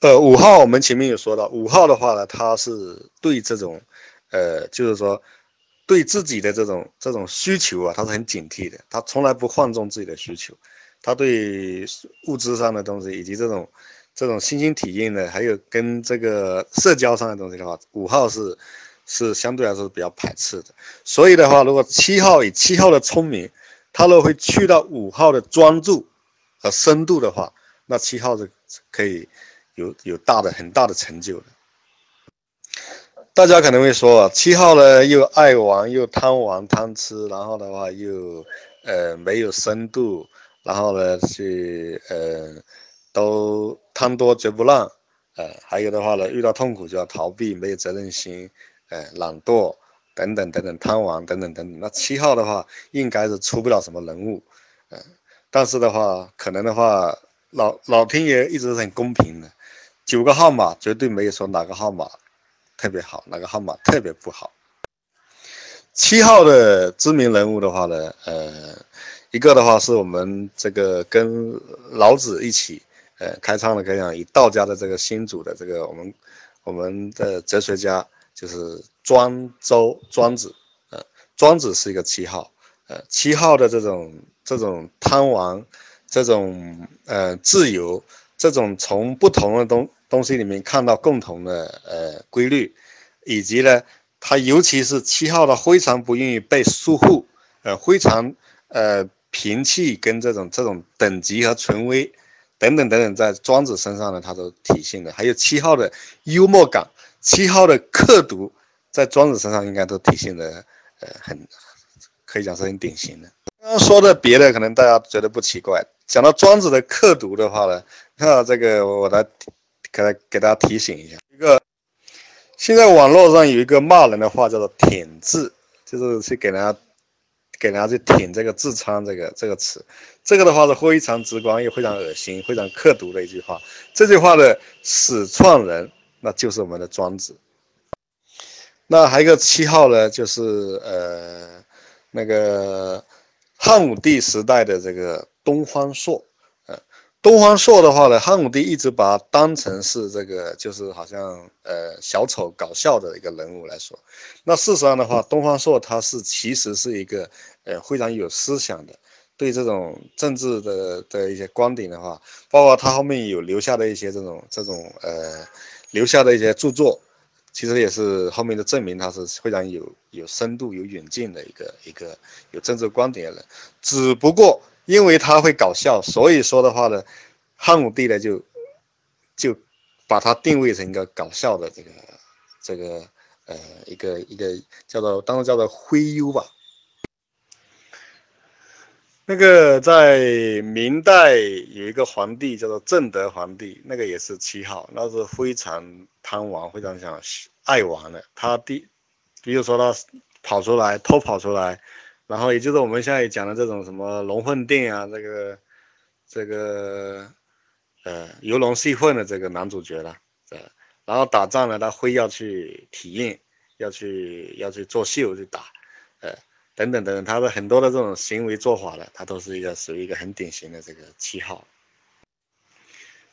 呃，五号我们前面有说到，五号的话呢，他是对这种，呃，就是说对自己的这种这种需求啊，他是很警惕的，他从来不放纵自己的需求，他对物质上的东西以及这种这种新兴体验的，还有跟这个社交上的东西的话，五号是是相对来说比较排斥的。所以的话，如果七号以七号的聪明，他如果会去到五号的专注和深度的话，那七号是可以有有大的很大的成就的。大家可能会说，七号呢又爱玩又贪玩贪吃，然后的话又呃没有深度，然后呢是呃都贪多绝不让，呃还有的话呢遇到痛苦就要逃避，没有责任心，呃懒惰等等等等贪玩等等等等。那七号的话应该是出不了什么人物，嗯，但是的话可能的话。老老天爷一直是很公平的，九个号码绝对没有说哪个号码特别好，哪个号码特别不好。七号的知名人物的话呢，呃，一个的话是我们这个跟老子一起呃开创了，可以讲以道家的这个新主的这个我们我们的哲学家就是庄周庄子，呃，庄子是一个七号，呃，七号的这种这种贪玩。这种呃自由，这种从不同的东东西里面看到共同的呃规律，以及呢，他尤其是七号，他非常不愿意被束缚，呃，非常呃平气跟这种这种等级和权威等等等等，在庄子身上呢，他都体现的，还有七号的幽默感，七号的刻毒，在庄子身上应该都体现的呃很，可以讲是很典型的。刚刚说的别的，可能大家觉得不奇怪。讲到庄子的刻读的话呢，那这个我来给他给大家提醒一下，一个现在网络上有一个骂人的话叫做“舔字”，就是去给人家给人家去舔这个痔疮这个这个词，这个的话是非常直观又非常恶心、非常刻毒的一句话。这句话的始创人那就是我们的庄子。那还有一个七号呢，就是呃那个汉武帝时代的这个。东方朔，东方朔的话呢，汉武帝一直把他当成是这个，就是好像呃小丑搞笑的一个人物来说。那事实上的话，东方朔他是其实是一个呃非常有思想的，对这种政治的的一些观点的话，包括他后面有留下的一些这种这种呃留下的一些著作，其实也是后面的证明他是非常有有深度、有远见的一个一个有政治观点的人，只不过。因为他会搞笑，所以说的话呢，汉武帝呢就就把他定位成一个搞笑的这个这个呃一个一个叫做当时叫做徽优吧。那个在明代有一个皇帝叫做正德皇帝，那个也是七号，那是非常贪玩、非常想爱玩的。他第，比如说他跑出来偷跑出来。然后也就是我们现在讲的这种什么龙凤店啊，这个这个呃游龙戏凤的这个男主角了，呃，然后打仗呢，他会要去体验，要去要去做秀去打，呃，等等等等，他的很多的这种行为做法呢，他都是一个属于一个很典型的这个七号，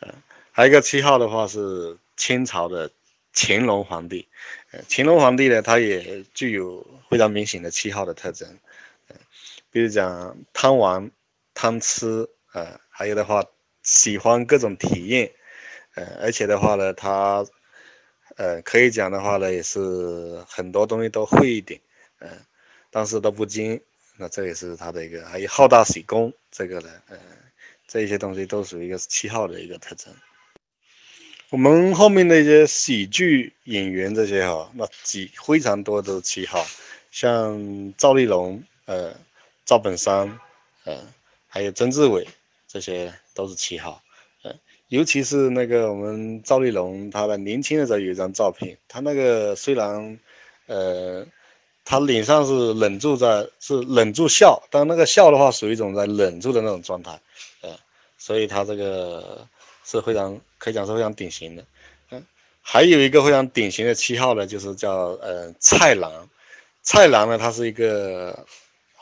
呃，还有一个七号的话是清朝的乾隆皇帝，乾隆皇帝呢，他也具有非常明显的七号的特征。比如讲贪玩、贪吃，呃，还有的话喜欢各种体验，呃，而且的话呢，他，呃，可以讲的话呢，也是很多东西都会一点，嗯，但是都不精，那这也是他的一个，还有好大喜功，这个呢，呃，这些东西都属于一个七号的一个特征。我们后面的一些喜剧演员这些哈，那几非常多都是七号，像赵丽蓉，呃。赵本山，呃，还有曾志伟，这些都是七号，呃，尤其是那个我们赵丽蓉，她的年轻的时候有一张照片，她那个虽然，呃，她脸上是忍住在，是忍住笑，但那个笑的话属于一种在忍住的那种状态，呃，所以她这个是非常可以讲是非常典型的，嗯，还有一个非常典型的七号呢，就是叫呃蔡澜，蔡澜呢，他是一个。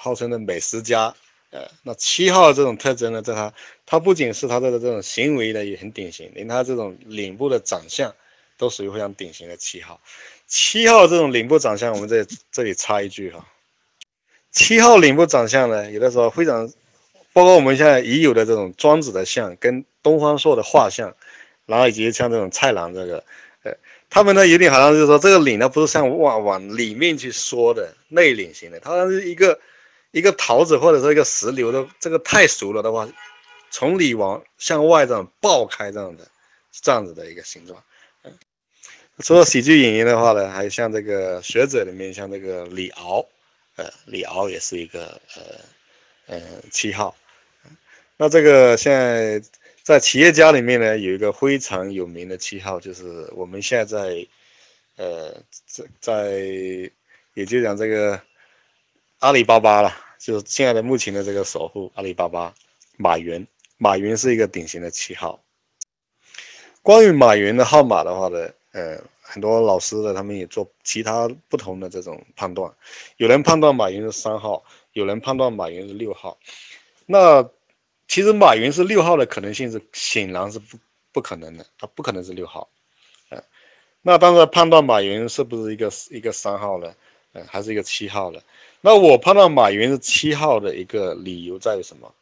号称的美食家，呃，那七号这种特征呢，在他他不仅是他的这种行为呢也很典型，连他这种领部的长相都属于非常典型的七号。七号这种领部长相，我们在这里插一句哈，七号领部长相呢，有的时候非常，包括我们现在已有的这种庄子的像，跟东方朔的画像，然后以及像这种蔡澜这个，呃，他们呢有点好像就是说这个领呢不是像往往里面去缩的内领型的，它好像是一个。一个桃子或者说一个石榴的这个太熟了的话，从里往向外这样爆开这样的，这样子的一个形状。嗯，除了喜剧演员的话呢，还有像这个学者里面，像这个李敖，呃，李敖也是一个呃，呃七号。那这个现在在企业家里面呢，有一个非常有名的七号，就是我们现在呃在在也就讲这个。阿里巴巴了，就是现在的目前的这个首富阿里巴巴，马云。马云是一个典型的七号。关于马云的号码的话呢，呃，很多老师呢，他们也做其他不同的这种判断。有人判断马云是三号，有人判断马云是六号。那其实马云是六号的可能性是显然是不不可能的，他不可能是六号。呃，那当时判断马云是不是一个一个三号呢？嗯，还是一个七号的。那我判断马云是七号的一个理由在于什么？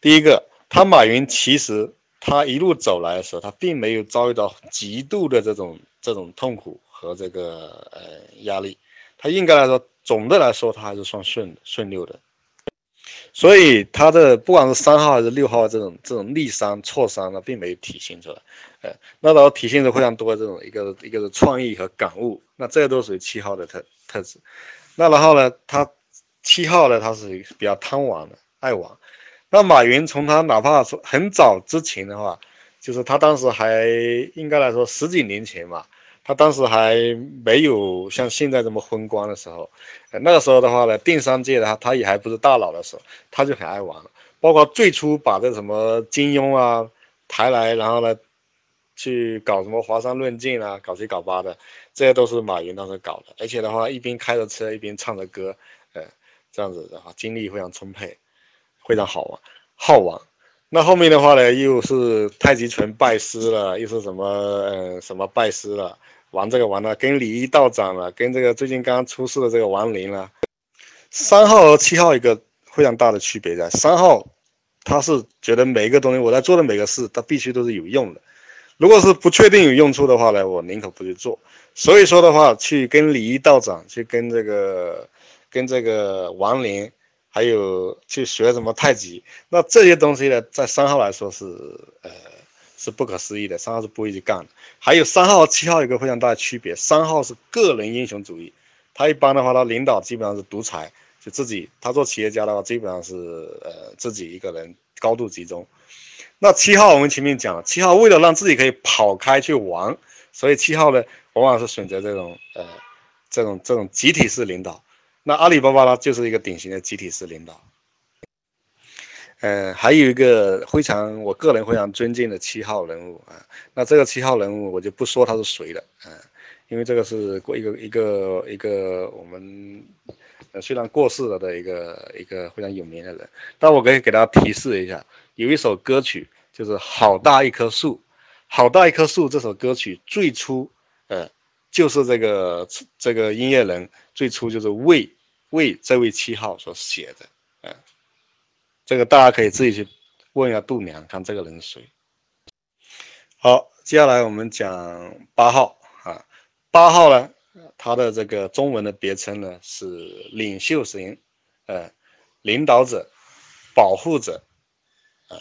第一个，他马云其实他一路走来的时候，他并没有遭遇到极度的这种这种痛苦和这个呃压力，他应该来说，总的来说他还是算顺顺溜的。所以他的不管是三号还是六号这种这种逆商挫伤呢，并没有体现出来。呃，那然后体现的非常多这种一个一个是创意和感悟，那这都属于七号的特特质。那然后呢？他七号呢？他是比较贪玩的，爱玩。那马云从他哪怕说很早之前的话，就是他当时还应该来说十几年前嘛，他当时还没有像现在这么风光的时候。那个时候的话呢，电商界的他他也还不是大佬的时候，他就很爱玩。包括最初把这什么金庸啊抬来，然后呢去搞什么华山论剑啊，搞七搞八的。这些都是马云当时搞的，而且的话，一边开着车一边唱着歌，呃，这样子的话，精力非常充沛，非常好玩，好玩。那后面的话呢，又是太极拳拜师了，又是什么呃什么拜师了，玩这个玩的，跟李一道长了，跟这个最近刚刚出世的这个王林了。三号和七号一个非常大的区别在，三号他是觉得每一个东西我在做的每个事，他必须都是有用的。如果是不确定有用处的话呢，我宁可不去做。所以说的话，去跟李一道长，去跟这个，跟这个王林，还有去学什么太极，那这些东西呢，在三号来说是，呃，是不可思议的。三号是不会去干的。还有三号和七号有个非常大的区别，三号是个人英雄主义，他一般的话，他领导基本上是独裁，就自己，他做企业家的话，基本上是呃自己一个人高度集中。那七号我们前面讲了，七号为了让自己可以跑开去玩，所以七号呢，往往是选择这种呃，这种这种集体式领导。那阿里巴巴呢，就是一个典型的集体式领导。呃，还有一个非常我个人非常尊敬的七号人物啊，那这个七号人物我就不说他是谁了啊，因为这个是过一个一个一个我们呃虽然过世了的一个一个非常有名的人，但我可以给大家提示一下。有一首歌曲，就是《好大一棵树》，《好大一棵树》这首歌曲最初，呃，就是这个这个音乐人最初就是为为这位七号所写的，呃，这个大家可以自己去问一下度娘，看这个人是谁。好，接下来我们讲八号啊，八号呢，他的这个中文的别称呢是领袖型，呃，领导者，保护者啊。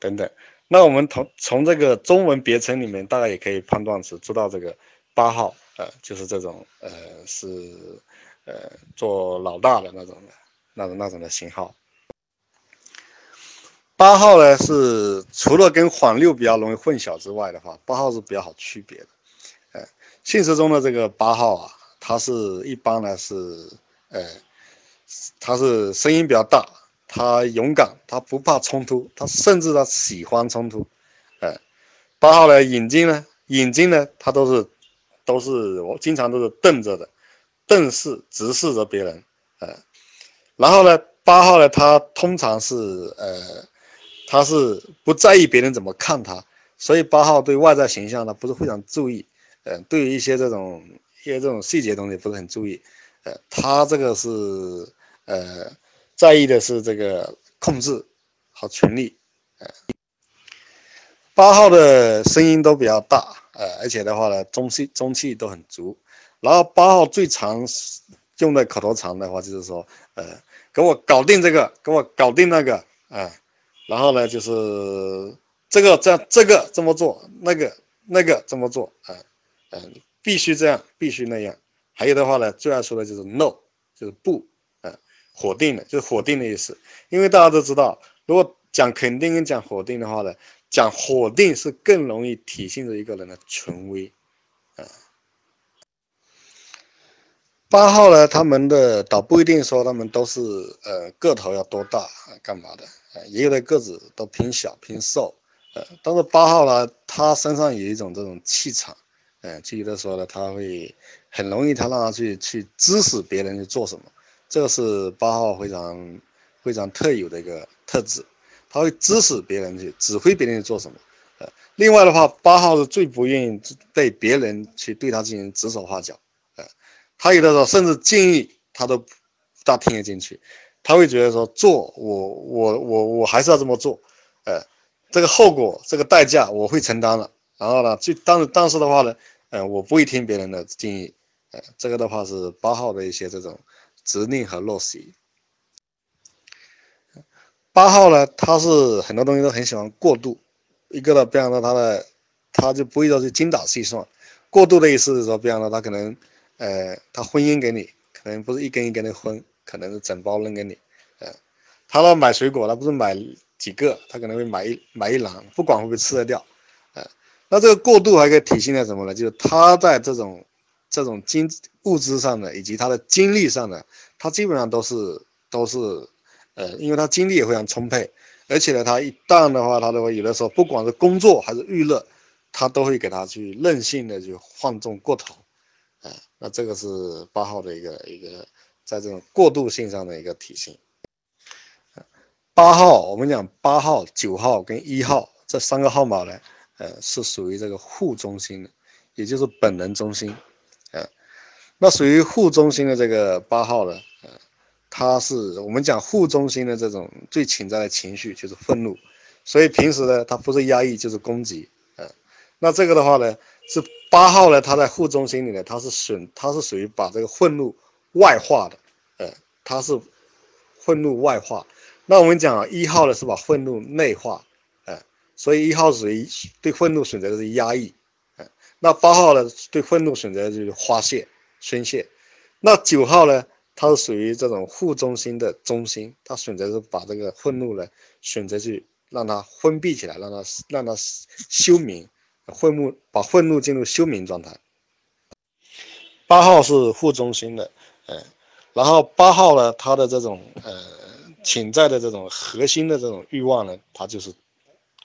等等，那我们从从这个中文别称里面，大概也可以判断出，知道这个八号，呃，就是这种，呃，是，呃，做老大的那种的，那种那种的型号。八号呢，是除了跟黄六比较容易混淆之外的话，八号是比较好区别的。呃，现实中的这个八号啊，它是一般呢是，呃，它是声音比较大。他勇敢，他不怕冲突，他甚至他喜欢冲突，哎，八号呢，眼睛呢，眼睛呢，他都是，都是我经常都是瞪着的，瞪视直视着别人，呃，然后呢，八号呢，他通常是呃，他是不在意别人怎么看他，所以八号对外在形象呢不是非常注意，呃，对于一些这种一些这种细节东西不是很注意，呃，他这个是呃在意的是这个控制和权力，呃，八号的声音都比较大，呃，而且的话呢，中气中气都很足，然后八号最常用的口头禅的话就是说，呃。给我搞定这个，给我搞定那个，啊，然后呢，就是这个这样，这个这么做，那个那个这么做，啊，嗯，必须这样，必须那样。还有的话呢，最爱说的就是 no，就是不，啊，否定的，就是否定的意思。因为大家都知道，如果讲肯定跟讲否定的话呢，讲否定是更容易体现着一个人的权威，八号呢，他们的倒不一定说他们都是呃个头要多大啊，干嘛的？呃，也有的个子都偏小偏瘦，呃，但是八号呢，他身上有一种这种气场，呃，就有的时候呢，他会很容易他让他去去指使别人去做什么，这个是八号非常非常特有的一个特质，他会指使别人去指挥别人去做什么，呃，另外的话，八号是最不愿意被别人去对他进行指手画脚。他有的时候甚至建议他都不大听得进去，他会觉得说做我我我我还是要这么做，呃，这个后果这个代价我会承担了。然后呢，就但但是的话呢，呃，我不会听别人的建议，呃，这个的话是八号的一些这种执念和陋习。八号呢，他是很多东西都很喜欢过度，一个呢，比方说他的他就不会说去精打细算，过度的意思是说，比方说他可能。呃，他婚姻给你，可能不是一根一根的婚，可能是整包扔给你。呃，他要买水果，他不是买几个，他可能会买一买一篮，不管会不会吃得掉。呃，那这个过度还可以体现在什么呢？就是他在这种这种经物质上的，以及他的精力上的，他基本上都是都是，呃，因为他精力也非常充沛，而且呢，他一旦的话，他都会有的时候，不管是工作还是娱乐，他都会给他去任性的去放纵过头。啊，那这个是八号的一个一个，在这种过渡性上的一个体现。八号，我们讲八号、九号跟一号这三个号码呢，呃，是属于这个护中心的，也就是本能中心。呃，那属于护中心的这个八号呢，呃，它是我们讲护中心的这种最潜在的情绪就是愤怒，所以平时呢，它不是压抑就是攻击。呃，那这个的话呢？是八号呢，他在护中心里呢，他是损，他是属于把这个愤怒外化的，呃，他是愤怒外化。那我们讲一号呢，是把愤怒内化，呃，所以一号属于对愤怒选择的是压抑，呃，那八号呢，对愤怒选择的就是发泄、宣泄。那九号呢，它是属于这种护中心的中心，他选择是把这个愤怒呢，选择去让它封闭起来，让它让它休眠。愤怒把愤怒进入休眠状态。八号是负中心的，嗯，然后八号呢，他的这种呃潜在的这种核心的这种欲望呢，他就是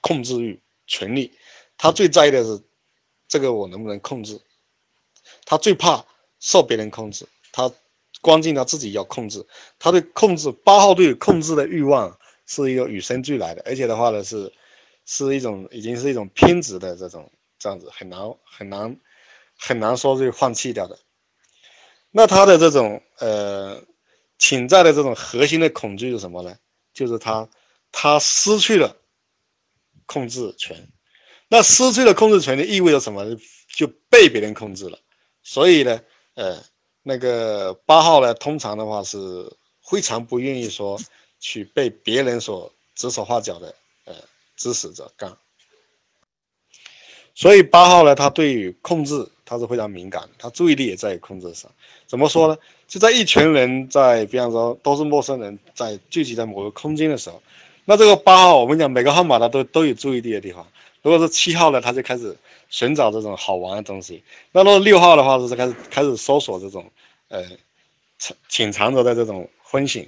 控制欲、权力，他最在意的是这个我能不能控制，他最怕受别人控制，他关键他自己要控制，他对控制八号对控制的欲望是一个与生俱来的，而且的话呢是。是一种已经是一种偏执的这种这样子很难很难很难说就放弃掉的。那他的这种呃潜在的这种核心的恐惧是什么呢？就是他他失去了控制权。那失去了控制权的意味着什么？就被别人控制了。所以呢，呃，那个八号呢，通常的话是非常不愿意说去被别人所指手画脚的。支持者干，所以八号呢，他对于控制他是非常敏感，他注意力也在控制上。怎么说呢？就在一群人在，比方说都是陌生人，在聚集在某个空间的时候，那这个八号，我们讲每个号码他都都有注意力的地方。如果是七号呢，他就开始寻找这种好玩的东西；那如果六号的话，就是开始开始搜索这种呃潜潜藏着的这种风险。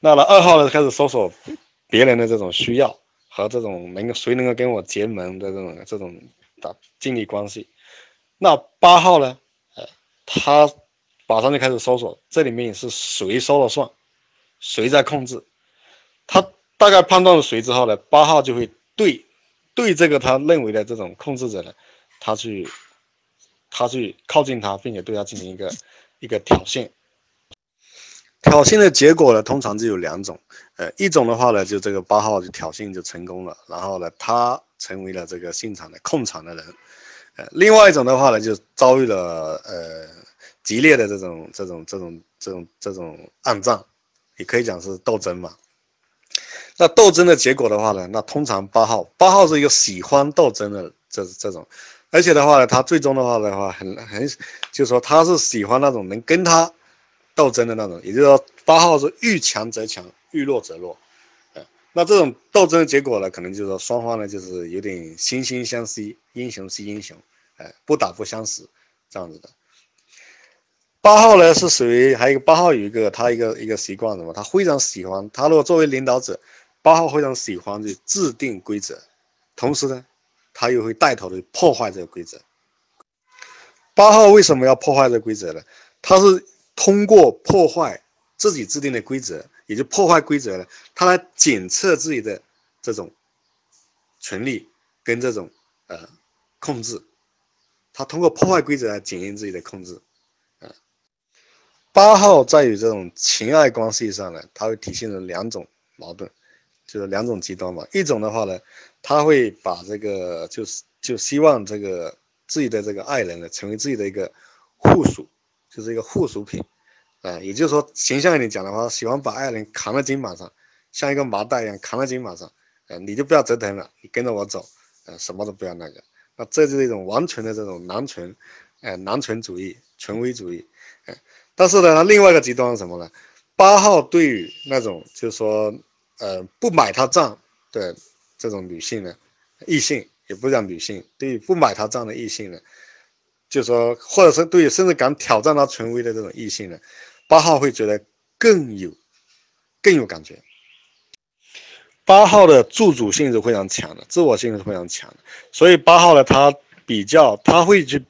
那了二号呢，开始搜索别人的这种需要。和这种能够谁能够跟我结盟的这种这种的建立关系，那八号呢？呃，他马上就开始搜索，这里面是谁说了算？谁在控制？他大概判断了谁之后呢，八号就会对对这个他认为的这种控制者呢，他去他去靠近他，并且对他进行一个一个挑衅。挑衅的结果呢，通常就有两种，呃，一种的话呢，就这个八号就挑衅就成功了，然后呢，他成为了这个现场的控场的人，呃，另外一种的话呢，就遭遇了呃激烈的这种这种这种这种这种暗战，也可以讲是斗争嘛。那斗争的结果的话呢，那通常八号八号是一个喜欢斗争的这这种，而且的话呢，他最终的话的话很很，就说他是喜欢那种能跟他。斗争的那种，也就是说，八号是遇强则强，遇弱则弱，那这种斗争的结果呢，可能就是说双方呢就是有点惺惺相惜，英雄惜英雄，哎，不打不相识，这样子的。八号呢是属于还有一个八号有一个他一个一个习惯什么，他非常喜欢，他如果作为领导者，八号非常喜欢去制定规则，同时呢，他又会带头的破坏这个规则。八号为什么要破坏这个规则呢？他是。通过破坏自己制定的规则，也就破坏规则了，他来检测自己的这种权利跟这种呃控制，他通过破坏规则来检验自己的控制。啊，八号在于这种情爱关系上呢，他会体现了两种矛盾，就是两种极端嘛。一种的话呢，他会把这个就是就希望这个自己的这个爱人呢，成为自己的一个附属。就是一个附属品，啊，也就是说，形象一点讲的话，喜欢把爱人扛在肩膀上，像一个麻袋一样扛在肩膀上，呃，你就不要折腾了，你跟着我走，呃，什么都不要那个，那这就是一种完全的这种男权，呃，男权主义、权威主义，呃，但是呢，另外一个极端是什么呢？八号对于那种就是说，呃，不买他账的这种女性呢，异性也不讲女性，对于不买他账的异性呢。就说，或者是对甚至敢挑战他权威的这种异性呢，八号会觉得更有更有感觉。八号的自主性是非常强的，自我性是非常强的，所以八号呢，他比较他会去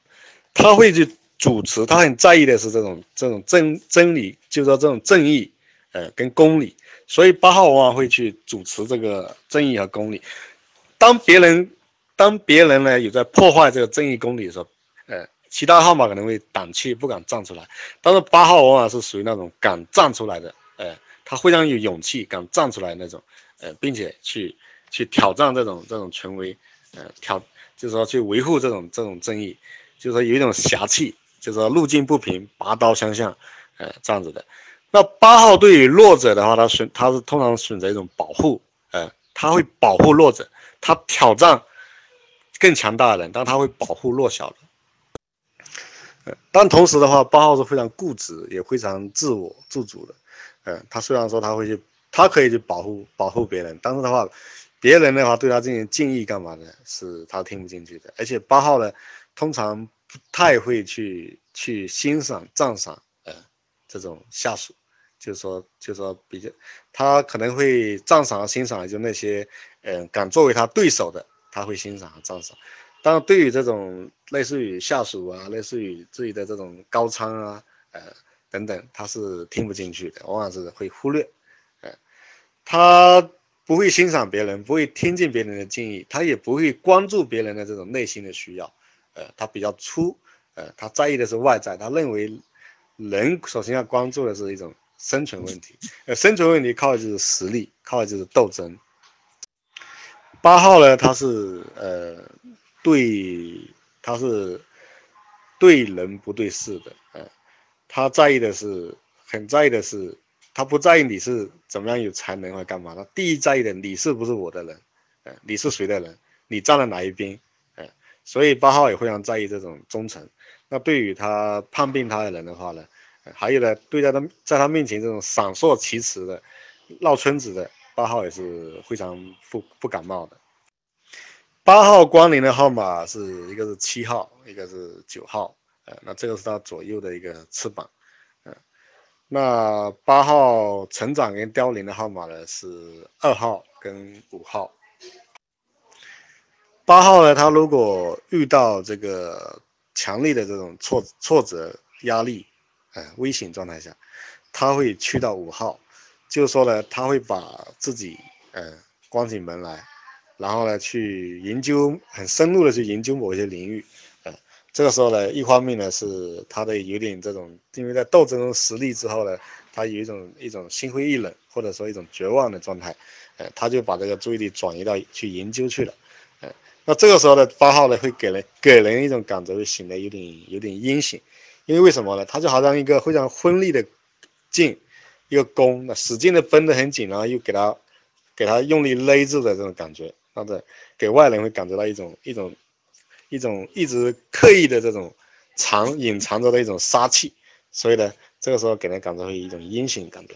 他会去主持，他很在意的是这种这种真真理，就是说这种正义，呃，跟公理。所以八号往往会去主持这个正义和公理。当别人当别人呢有在破坏这个正义公理的时候。其他号码可能会胆怯不敢站出来，但是八号往往是属于那种敢站出来的，呃，他非常有勇气，敢站出来那种，呃，并且去去挑战这种这种权威，呃，挑就是说去维护这种这种正义，就是说有一种侠气，就是说路见不平拔刀相向，呃，这样子的。那八号对于弱者的话，他选他是通常选择一种保护，呃，他会保护弱者，他挑战更强大的人，但他会保护弱小的。但同时的话，八号是非常固执，也非常自我自主的。嗯，他虽然说他会去，他可以去保护保护别人，但是的话，别人的话对他进行敬意干嘛呢？是他听不进去的。而且八号呢，通常不太会去去欣赏赞赏呃这种下属，就是说就是说比较，他可能会赞赏欣赏就那些嗯敢作为他对手的，他会欣赏和赞赏。但对于这种类似于下属啊，类似于自己的这种高仓啊，呃等等，他是听不进去的，往往是会忽略，呃，他不会欣赏别人，不会听进别人的建议，他也不会关注别人的这种内心的需要，呃，他比较粗，呃，他在意的是外在，他认为人首先要关注的是一种生存问题，呃，生存问题 靠的就是实力，靠的就是斗争。八号呢，他是呃。对，他是对人不对事的，嗯，他在意的是，很在意的是，他不在意你是怎么样有才能或干嘛的，第一在意的你是不是我的人，嗯，你是谁的人，你站在哪一边，嗯，所以八号也非常在意这种忠诚。那对于他叛变他的人的话呢，还有呢，对待他在他面前这种闪烁其词的、闹村子的，八号也是非常不不感冒的。八号光临的号码是一个是七号，一个是九号，呃，那这个是它左右的一个翅膀，嗯，那八号成长跟凋零的号码呢是二号跟五号。八号呢，他如果遇到这个强烈的这种挫挫折、压力，呃，危险状态下，他会去到五号，就是说呢，他会把自己呃关起门来，然后呢去研究很深入的去研究某一些领域，呃，这个时候呢，一方面呢是他的有点这种，因为在斗争中失利之后呢，他有一种一种心灰意冷或者说一种绝望的状态，呃，他就把这个注意力转移到去研究去了，呃，那这个时候呢，八号呢会给人给人一种感觉会显得有点有点阴险，因为为什么呢？他就好像一个非常锋利的劲。一个弓，那使劲的绷得很紧，然后又给他，给他用力勒住的这种感觉，他的给外人会感觉到一种一种一种一直刻意的这种藏隐藏着的一种杀气，所以呢，这个时候给人感觉会一种阴险感觉。